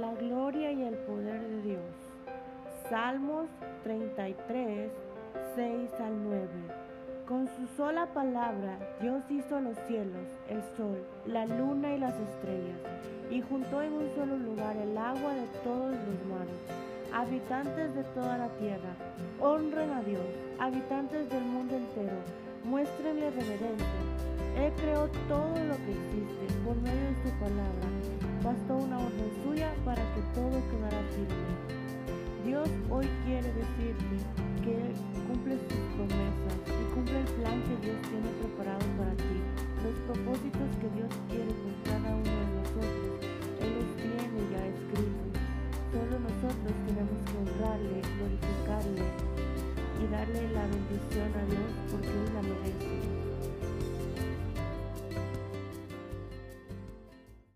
la gloria y el poder de Dios. Salmos 33, 6 al 9. Con su sola palabra Dios hizo los cielos, el sol, la luna y las estrellas, y juntó en un solo lugar el agua de todos los mares. Habitantes de toda la tierra, honren a Dios, habitantes del mundo entero, muéstrenle reverencia. Él creó todo lo que existe por medio de su palabra. Bastó una orden para que todo quedará firme. Dios hoy quiere decirte que Él cumple sus promesas y cumple el plan que Dios tiene preparado para ti. Los propósitos que Dios quiere con cada uno de nosotros, Él los tiene ya escritos. Solo nosotros tenemos que honrarle, glorificarle y darle la bendición